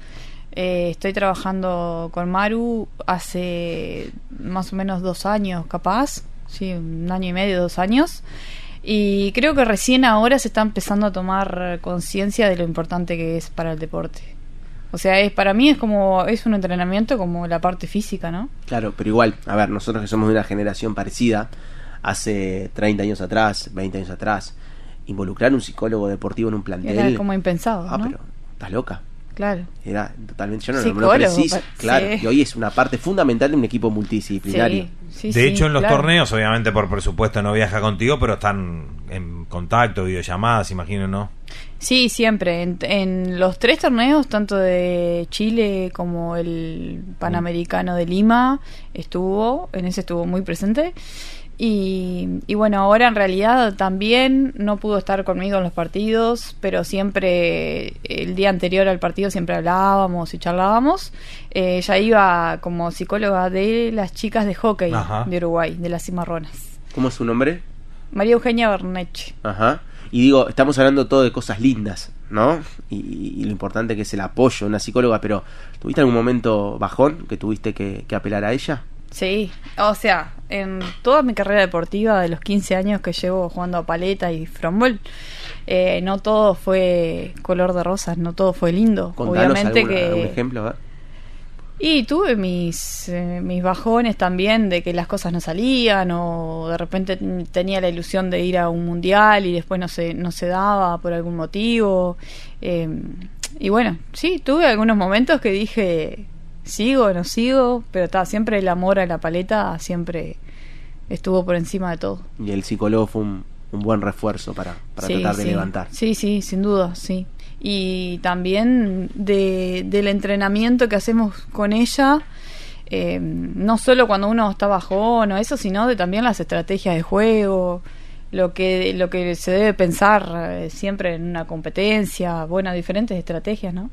Eh, estoy trabajando con Maru hace más o menos dos años, capaz. Sí, un año y medio, dos años. Y creo que recién ahora se está empezando a tomar conciencia de lo importante que es para el deporte. O sea, es para mí es como es un entrenamiento como la parte física, ¿no? Claro, pero igual, a ver, nosotros que somos de una generación parecida, hace 30 años atrás, 20 años atrás, involucrar un psicólogo deportivo en un plantel. Era como impensado, Ah, ¿no? pero estás loca. Claro. Era totalmente. Yo no, no me lo Psicólogo, preciso. Claro, sí. y hoy es una parte fundamental de un equipo multidisciplinario. de hecho, en los torneos, obviamente por presupuesto no viaja contigo, pero están en contacto, videollamadas, imagino, ¿no? Sí, siempre. En, en los tres torneos, tanto de Chile como el Panamericano de Lima, estuvo, en ese estuvo muy presente. Y, y bueno, ahora en realidad también no pudo estar conmigo en los partidos, pero siempre el día anterior al partido siempre hablábamos y charlábamos. Eh, ella iba como psicóloga de las chicas de hockey Ajá. de Uruguay, de las cimarronas. ¿Cómo es su nombre? María Eugenia Berneche. Ajá. Y digo, estamos hablando todo de cosas lindas, ¿no? Y, y lo importante que es el apoyo de una psicóloga, pero ¿tuviste algún momento bajón que tuviste que, que apelar a ella? Sí, o sea, en toda mi carrera deportiva de los 15 años que llevo jugando a paleta y frombol, eh, no todo fue color de rosas, no todo fue lindo. Contanos Obviamente alguna- que... algún ejemplo. Y tuve mis, eh, mis bajones también de que las cosas no salían o de repente tenía la ilusión de ir a un mundial y después no se, no se daba por algún motivo. Eh, y bueno, sí, tuve algunos momentos que dije, sigo, no sigo, pero está, siempre el amor a la paleta siempre estuvo por encima de todo. Y el psicólogo fue un, un buen refuerzo para, para Sí, tratar de sí. levantar. Sí, sí, sin duda, sí. Y también de, del entrenamiento que hacemos con ella, eh, no solo cuando uno está bajón o eso, sino de también las estrategias de juego, lo que, lo que se debe pensar eh, siempre en una competencia, bueno, diferentes estrategias, ¿no?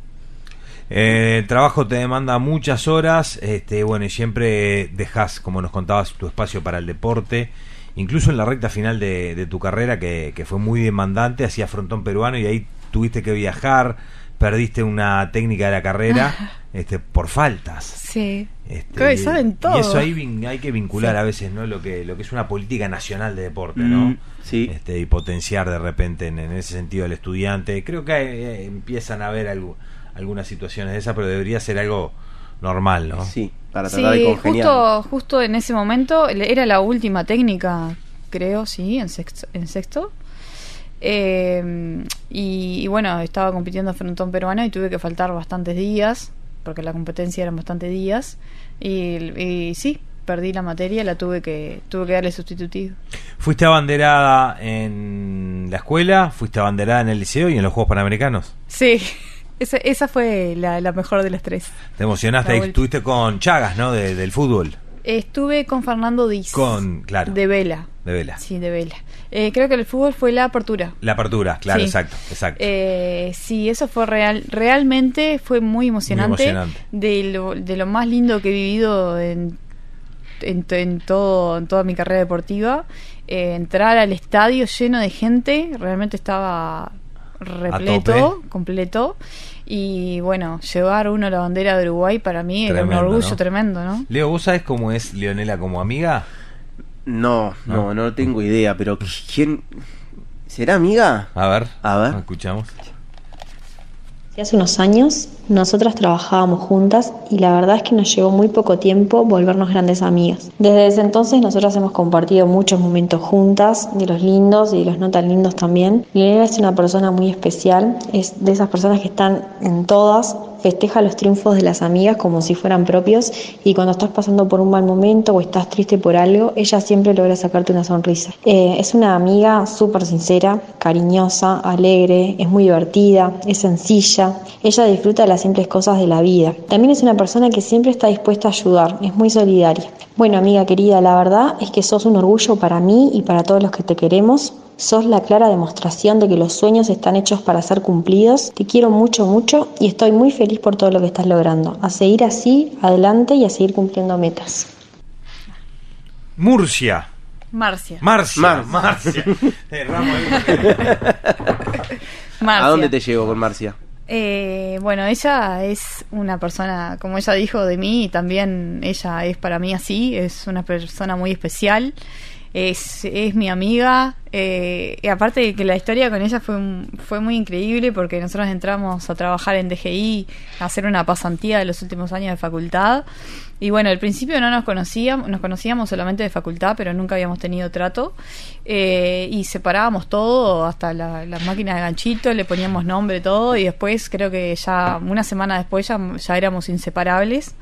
Eh, el trabajo te demanda muchas horas, este, bueno, y siempre dejas, como nos contabas, tu espacio para el deporte, incluso en la recta final de, de tu carrera, que, que fue muy demandante, hacía frontón peruano y ahí tuviste que viajar, perdiste una técnica de la carrera este, por faltas. Sí. Este, Creo que y- saben todo. Y eso ahí vin- hay que vincular Sí. a veces, ¿no? Lo que, lo que es una política nacional de deporte, ¿no? Mm, sí. Este, y potenciar de repente en, en ese sentido al estudiante. Creo que eh, empiezan a haber algo- algunas situaciones de esas, pero debería ser algo normal, ¿no? Sí, para Sí, justo, justo en ese momento era la última técnica, creo, sí, en sexto. En sexto. Eh, y, y bueno, estaba compitiendo frontón peruano y tuve que faltar bastantes días, porque la competencia eran bastantes días. Y, y sí, perdí la materia, la tuve que tuve que darle sustitutivo. ¿Fuiste abanderada en la escuela? ¿Fuiste abanderada en el liceo y en los Juegos Panamericanos? Sí, esa, esa fue la, la mejor de las tres. Te emocionaste estuviste con Chagas, ¿no? De- del fútbol. Estuve con Fernando Díaz. Con, claro, De Vela. de vela. Sí, de Vela. Eh, creo que el fútbol fue la apertura. La apertura, claro, Sí. exacto, exacto. Eh, sí, eso fue real. Realmente fue muy emocionante. emocionante. De, lo, de lo más lindo que he vivido en, en todo, en toda mi carrera deportiva. Eh, entrar al estadio lleno de gente, realmente estaba repleto, completo. Y bueno, llevar uno la bandera de Uruguay para mí era un orgullo ¿no? tremendo, ¿no? Leo, ¿vos sabés cómo es Leonela como amiga? No, no, no tengo idea, pero ¿quién será amiga? A ver, A ver. escuchamos. Hace unos años nosotras trabajábamos juntas y la verdad es que nos llevó muy poco tiempo volvernos grandes amigas. Desde ese entonces nosotras hemos compartido muchos momentos juntas, de los lindos y de los no tan lindos también. Liliana es una persona muy especial, es de esas personas que están en todas, festeja los triunfos de las amigas como si fueran propios y cuando estás pasando por un mal momento o estás triste por algo, ella siempre logra sacarte una sonrisa. Eh, es una amiga súper sincera, cariñosa, alegre, es muy divertida, es sencilla, ella disfruta de las simples cosas de la vida. También es una persona que siempre está dispuesta a ayudar, es muy solidaria. Bueno, amiga querida, la verdad es que sos un orgullo para mí y para todos los que te queremos. Sos la clara demostración de que los sueños están hechos para ser cumplidos. Te quiero mucho, mucho y estoy muy feliz por todo lo que estás logrando. A seguir así, adelante y a seguir cumpliendo metas. Murcia. Marcia. Marcia. Mar- Marcia. Eh. Marcia. ¿A dónde te llevo con Marcia? Eh, bueno, ella es una persona, como ella dijo de mí, y también ella es para mí así, es una persona muy especial, es, es mi amiga, eh, y aparte de que la historia con ella fue, fue muy increíble porque nosotros entramos a trabajar en DGI, a hacer una pasantía de los últimos años de facultad, y bueno, al principio no nos conocíamos, nos conocíamos solamente de facultad, pero nunca habíamos tenido trato. Eh, y separábamos todo, hasta la, las máquinas de ganchito, le poníamos nombre, todo. Y después, creo que ya una semana después, ya, ya éramos inseparables.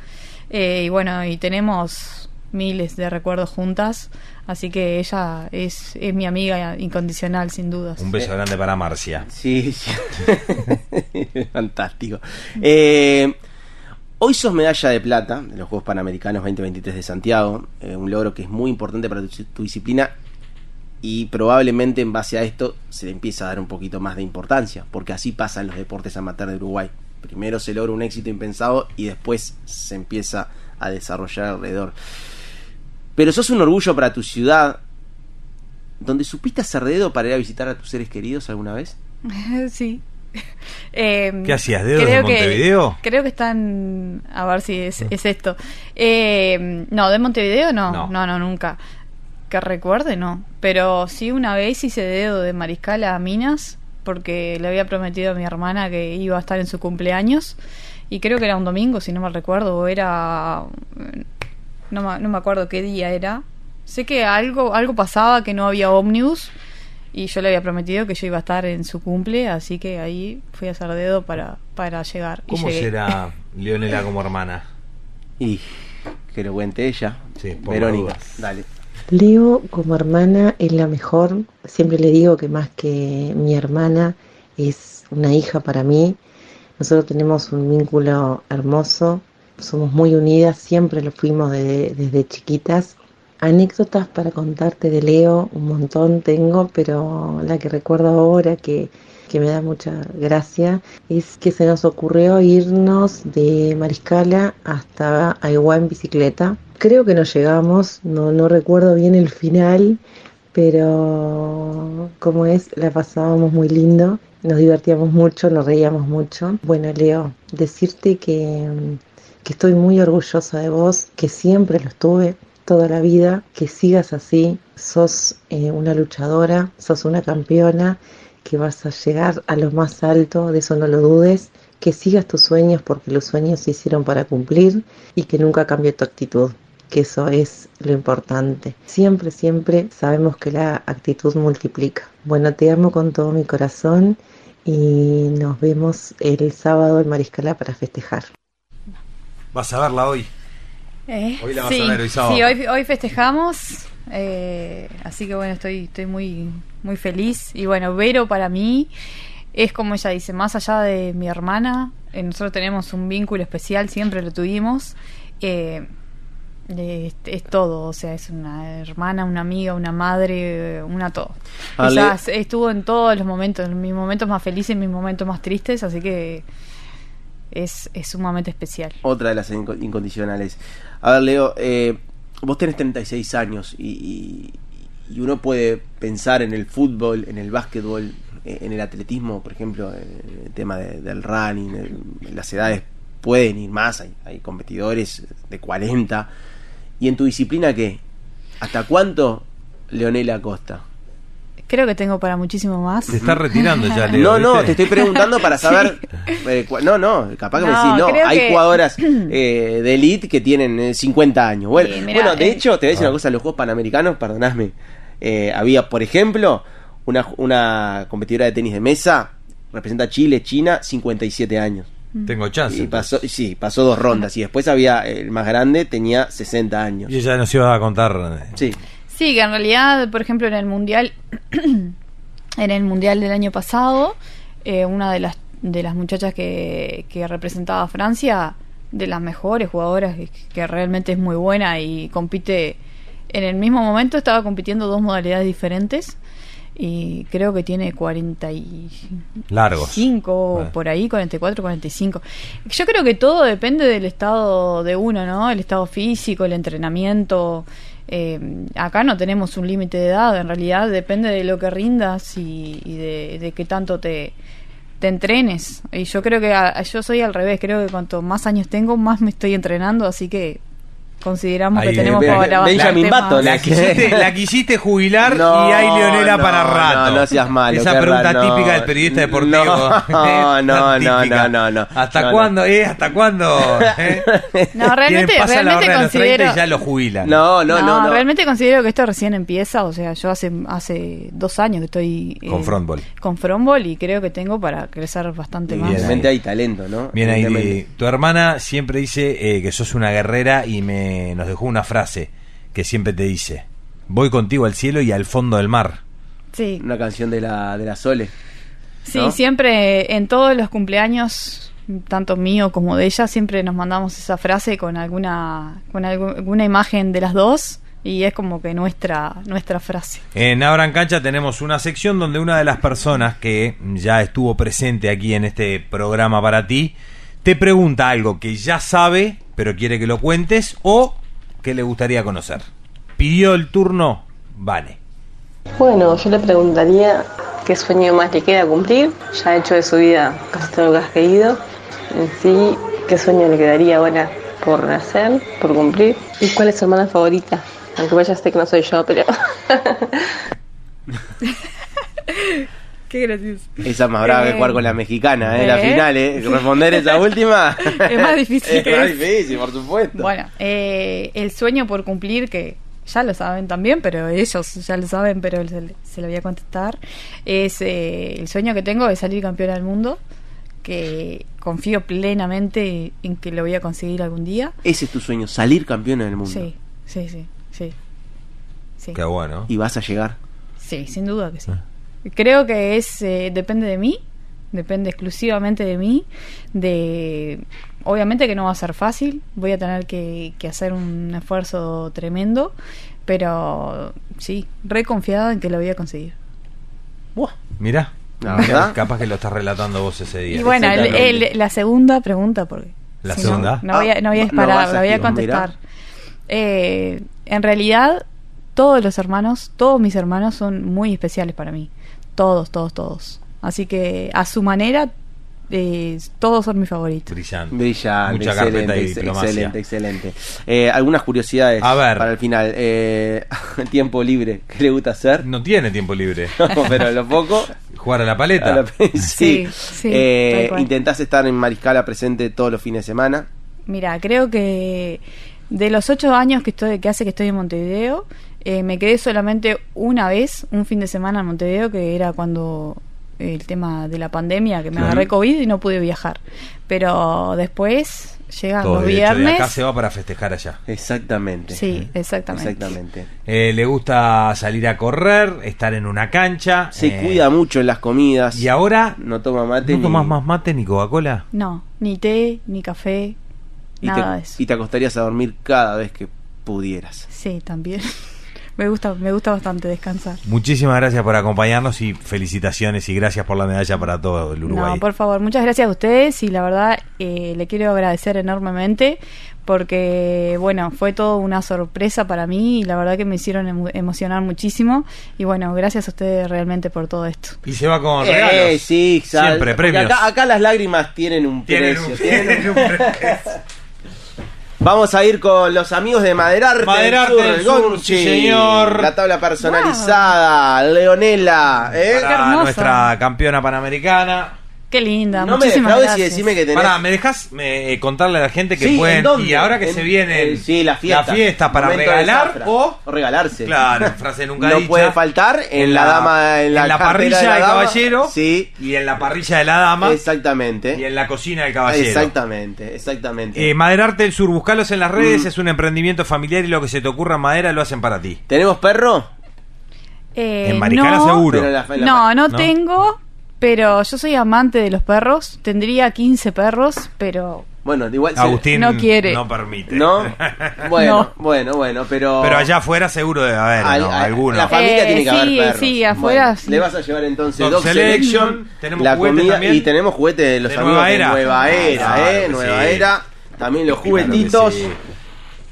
Eh, y bueno, y tenemos miles de recuerdos juntas. Así que ella es, es mi amiga incondicional, sin dudas. Un beso grande para Marcia. Sí, sí. Fantástico. Eh, hoy sos medalla de plata de los Juegos Panamericanos 2023 de Santiago, eh, un logro que es muy importante para tu, tu disciplina y probablemente en base a esto se le empieza a dar un poquito más de importancia, porque así pasa en los deportes amateur de Uruguay. Primero se logra un éxito impensado y después se empieza a desarrollar alrededor. Pero sos un orgullo para tu ciudad, donde supiste hacer dedo para ir a visitar a tus seres queridos alguna vez. sí. Eh, ¿Qué hacías, dedos creo de que- Montevideo? creo que están. A ver si es, es esto. Eh, no, de Montevideo no. No. no. No, nunca. Que recuerde, no. Pero sí, una vez hice dedo de Mariscal a Minas. Porque le había prometido a mi hermana que iba a estar en su cumpleaños. Y creo que era un domingo, si no me recuerdo. O era. No, me- no me acuerdo qué día era. Sé que algo, algo pasaba que no había ómnibus. Y yo le había prometido que yo iba a estar en su cumple, así que ahí fui a hacer dedo para, para llegar. y ¿Cómo llegué. será Leonela como hermana? Y que lo cuente ella. Sí, por Verónica, dale. Leo como hermana es la mejor. Siempre le digo que más que mi hermana es una hija para mí. Nosotros tenemos un vínculo hermoso. Somos muy unidas, siempre lo fuimos de- desde chiquitas. Anécdotas para contarte de Leo, un montón tengo, pero la que recuerdo ahora que, que me da mucha gracia es que se nos ocurrió irnos de Mariscala hasta Aiguá en bicicleta. Creo que no llegamos, no, no recuerdo bien el final, pero como es, la pasábamos muy lindo, nos divertíamos mucho, nos reíamos mucho. Bueno, Leo, decirte que, que estoy muy orgullosa de vos, que siempre lo estuve toda la vida, que sigas así, sos eh, una luchadora, sos una campeona, que vas a llegar a lo más alto, de eso no lo dudes, que sigas tus sueños porque los sueños se hicieron para cumplir y que nunca cambie tu actitud, que eso es lo importante. Siempre, siempre sabemos que la actitud multiplica. Bueno, te amo con todo mi corazón y nos vemos el sábado en Mariscala para festejar. Vas a verla hoy. Eh, Hoy la vas sí, a ver, hoy sábado. Sí, hoy, hoy festejamos. eh, así que bueno, estoy, estoy muy, muy feliz. Y bueno, Vero para mí es como ella dice, más allá de mi hermana, eh, nosotros tenemos un vínculo especial, siempre lo tuvimos. eh, eh, es, es todo, o sea, es una hermana, una amiga, una madre, una todo. Ale- Ella estuvo en todos los momentos, en mis momentos más felices, en mis momentos más tristes, así que es, es sumamente especial. Otra de las inco- incondicionales. A ver, Leo, eh, vos tenés 36 años y, y- y uno puede pensar en el fútbol, en el básquetbol, eh, en el atletismo, por ejemplo, en el tema de- del running, las edades pueden ir más, hay, hay competidores de 40. ¿Y en tu disciplina qué? ¿Hasta cuánto Leonela Acosta? Creo que tengo para muchísimo más. Se está retirando ya, Leo. No, no, ¿viste? te estoy preguntando para saber. eh, no, no, capaz que me No, decís, no, hay que- jugadoras eh, de elite que tienen eh, 50 años. Bueno, Sí, mirá, bueno de eh. hecho, te voy a decir una cosa: en los Juegos Panamericanos, perdonadme, eh, había, por ejemplo, una, una competidora de tenis de mesa, representa a Chile, China, 57 años. Tengo chance. Y pasó, sí, pasó dos rondas. Y después había el más grande, tenía 60 años. Y ella nos iba a contar. eh, Sí. Sí, que en realidad, por ejemplo, en el mundial, en el mundial del año pasado, eh, una de las de las muchachas que, que representaba a Francia, de las mejores jugadoras, que, que realmente es muy buena y compite en el mismo momento estaba compitiendo dos modalidades diferentes y creo que tiene 45 Largos. Cinco, por ahí, 44, 45. Yo creo que todo depende del estado de uno, ¿no? El estado físico, el entrenamiento. Eh, acá no tenemos un límite de edad, en realidad depende de lo que rindas y, de qué tanto te, te entrenes. Y yo creo que a- yo soy al revés, creo que cuanto más años tengo, más me estoy entrenando, así que consideramos Ahí, que tenemos eh, para Benjamin más. La quisiste, la quisiste jubilar No, y hay Leonela no, para rato. no, no seas malo, Esa pregunta típica del periodista deportivo. No, no, no, no, no, no. ¿Hasta No, no. cuándo? ¿Eh? ¿Hasta cuándo? ¿Eh? No, realmente, realmente barrera de los 30 considero... y ya lo jubilan. No, no, no. no. realmente considero que esto recién empieza, o sea, yo hace hace dos años que estoy eh, Con frontball. con frontball y creo que tengo para crecer bastante más. Evidentemente hay talento, ¿no? Bien ahí, tu hermana siempre dice eh, que sos una guerrera y me nos dejó una frase que siempre te dice: Voy contigo al cielo y al fondo del mar. Sí, Una canción de la, de la Sole. sí, ¿no? siempre en todos los cumpleaños, tanto mío como de ella, siempre nos mandamos esa frase con alguna con algu- alguna imagen de las dos y es como que nuestra nuestra frase. En Abran Cancha tenemos una sección donde una de las personas que ya estuvo presente aquí en este programa para ti te pregunta algo que ya sabe, pero quiere que lo cuentes o que le gustaría conocer. Pidió el turno, vale. Bueno, yo le preguntaría qué sueño más le queda cumplir. Ya ha hecho de su vida casi todo lo que has querido. En sí, qué sueño le quedaría ahora por hacer, por cumplir. ¿Y cuál es su hermana favorita? Aunque vaya sé que no soy yo, pero... Qué gracioso. Esa es más brava que Eh, jugar con la mexicana, ¿eh? La eh. final, ¿eh? Responder esa última. Es más difícil Es que más es. difícil, por supuesto. Bueno, eh, el sueño por cumplir, que ya lo saben también, pero ellos ya lo saben, pero se, se lo voy a contestar, es eh, el sueño que tengo de salir campeona del mundo, que confío plenamente en que lo voy a conseguir algún día. Ese es tu sueño, salir campeona del mundo. Sí, sí, sí, sí. Sí, Qué bueno. Y vas a llegar. sí sin duda que sí. Creo que es eh, depende de mí, depende exclusivamente de mí, de obviamente que no va a ser fácil, voy a tener que, que hacer un esfuerzo tremendo, pero sí, re confiada en que lo voy a conseguir. Mirá. La verdad. Capaz que lo estás relatando vos ese día. Y bueno, el- la segunda pregunta, porque ¿La si segunda? No, voy a, no voy a Ah, disparar, no vas a la voy a contestar. Eh, en realidad, todos los hermanos, todos mis hermanos son muy especiales para mí. Todos, todos, todos. Así que a su manera, eh, todos son mis favoritos. Brillante. Brillante, Mucha excelente, carpeta y diplomacia. excelente, excelente. Eh, algunas curiosidades A ver. para el final. Eh, tiempo libre, ¿qué le gusta hacer? No tiene tiempo libre. No, pero lo poco. Jugar a la paleta. a la- sí. Sí, sí, Eh, intentás estar en Mariscala presente todos los fines de semana. Mira, creo que de los ocho años que estoy, que hace que estoy en Montevideo, eh, me quedé solamente una vez, un fin de semana en Montevideo, que era cuando el tema de la pandemia, que me Claro. agarré COVID y no pude viajar. Pero después, llega Todo los de acá viernes. se va para festejar allá. Exactamente. Sí, exactamente. Exactamente. Eh, le gusta salir a correr, estar en una cancha. Se eh, cuida mucho en las comidas. Y ahora no toma mate. ¿No ni- tomas más mate ni Coca-Cola? No, ni té, ni café, y nada de te, eso. y te acostarías a dormir cada vez que pudieras. Sí, también. me gusta, me gusta bastante descansar. Muchísimas gracias por acompañarnos y felicitaciones y gracias por la medalla para todo el Uruguay. No, por favor, muchas gracias a ustedes y la verdad eh, le quiero agradecer enormemente porque, bueno, fue todo una sorpresa para mí y la verdad que me hicieron emo- emocionar muchísimo y bueno, gracias a ustedes realmente por todo esto. Y se va con Eh, regalos. sí, sal- Siempre, premios. Acá, acá las lágrimas tienen un Tienen precio. un- tienen tienen un- un precio. Vamos a ir con los amigos de Maderarte, Maderarte del Sur, del Sur, Gonchi. sí, señor. La tabla personalizada, Leonela. ¿eh? Para nuestra campeona panamericana. Qué linda, No me muchísimas y gracias. decime que tenés... Pará, ¿me dejas eh, contarle a la gente que Sí, ¿en pueden y ahora que En- se viene eh, sí, la fiesta. para regalar o O regalarse. claro, frase nunca no dicha. puede faltar en, la, dama en la, parrilla de la del dama. caballero Sí, y en la parrilla de la dama exactamente. y en la cocina del caballero. Exactamente, exactamente. Eh, Maderarte del Sur, buscalos en las redes, Mm. es un emprendimiento familiar y lo que se te ocurra en madera lo hacen para ti. ¿Tenemos perro? Eh, en Maricana no, seguro. Pero en la- en la- No, no, ¿No? tengo, pero yo soy amante de los perros. Tendría 15 perros, pero Bueno, igual se- Agustín No quiere. no permite. ¿No? Bueno, No. bueno, bueno, pero... Pero allá afuera seguro debe haber Al- ¿no? al- alguno. La familia Eh, tiene que haber sí, perros. sí, afuera Bueno, sí. Le vas a llevar entonces Dog Dog, Selection, Selection, tenemos la juguetes comida también. y tenemos juguetes de los De amigos Nueva de Era. Nueva Era, Claro ¿eh? Nueva sí. Era. También los juguetitos. sí.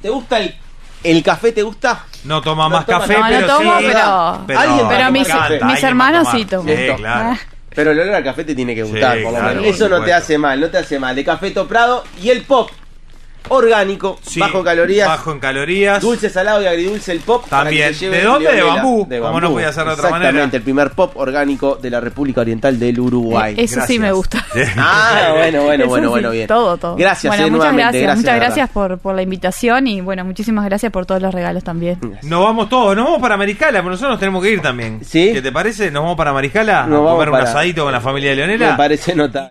¿Te gusta el, el café? ¿Te gusta? No toma No más toma- café, no, no pero tomo, sí. pero- pero me mis, mis hermanos sí toman. Sí, claro. Pero el olor al café te tiene que gustar, Sí, por lo claro, menos. Eso no te hace mal, no te hace mal. De café Prado y el pop. Orgánico, Sí, bajo en calorías. Bajo en calorías. Dulce, salado y agridulce el pop. También. ¿De dónde? De Leonela. bambú, como no podía ser de otra Exactamente, manera. el primer pop orgánico de la República Oriental del Uruguay. Eh, eso sí me gusta. Ah, bueno, bueno, Eso bueno, sí, bueno, bien. Todo, todo. Gracias, bueno, eh, muchas nuevamente, gracias, gracias, muchas de gracias por, por la invitación y bueno, muchísimas gracias por todos los regalos también. Nos vamos todos, nos vamos para Mariscala, pero nosotros nos tenemos que ir también. ¿Sí? ¿Qué te parece? ¿Nos vamos para Mariscala? Nos a comer un para- asadito con la familia de Leonela. Me parece notable.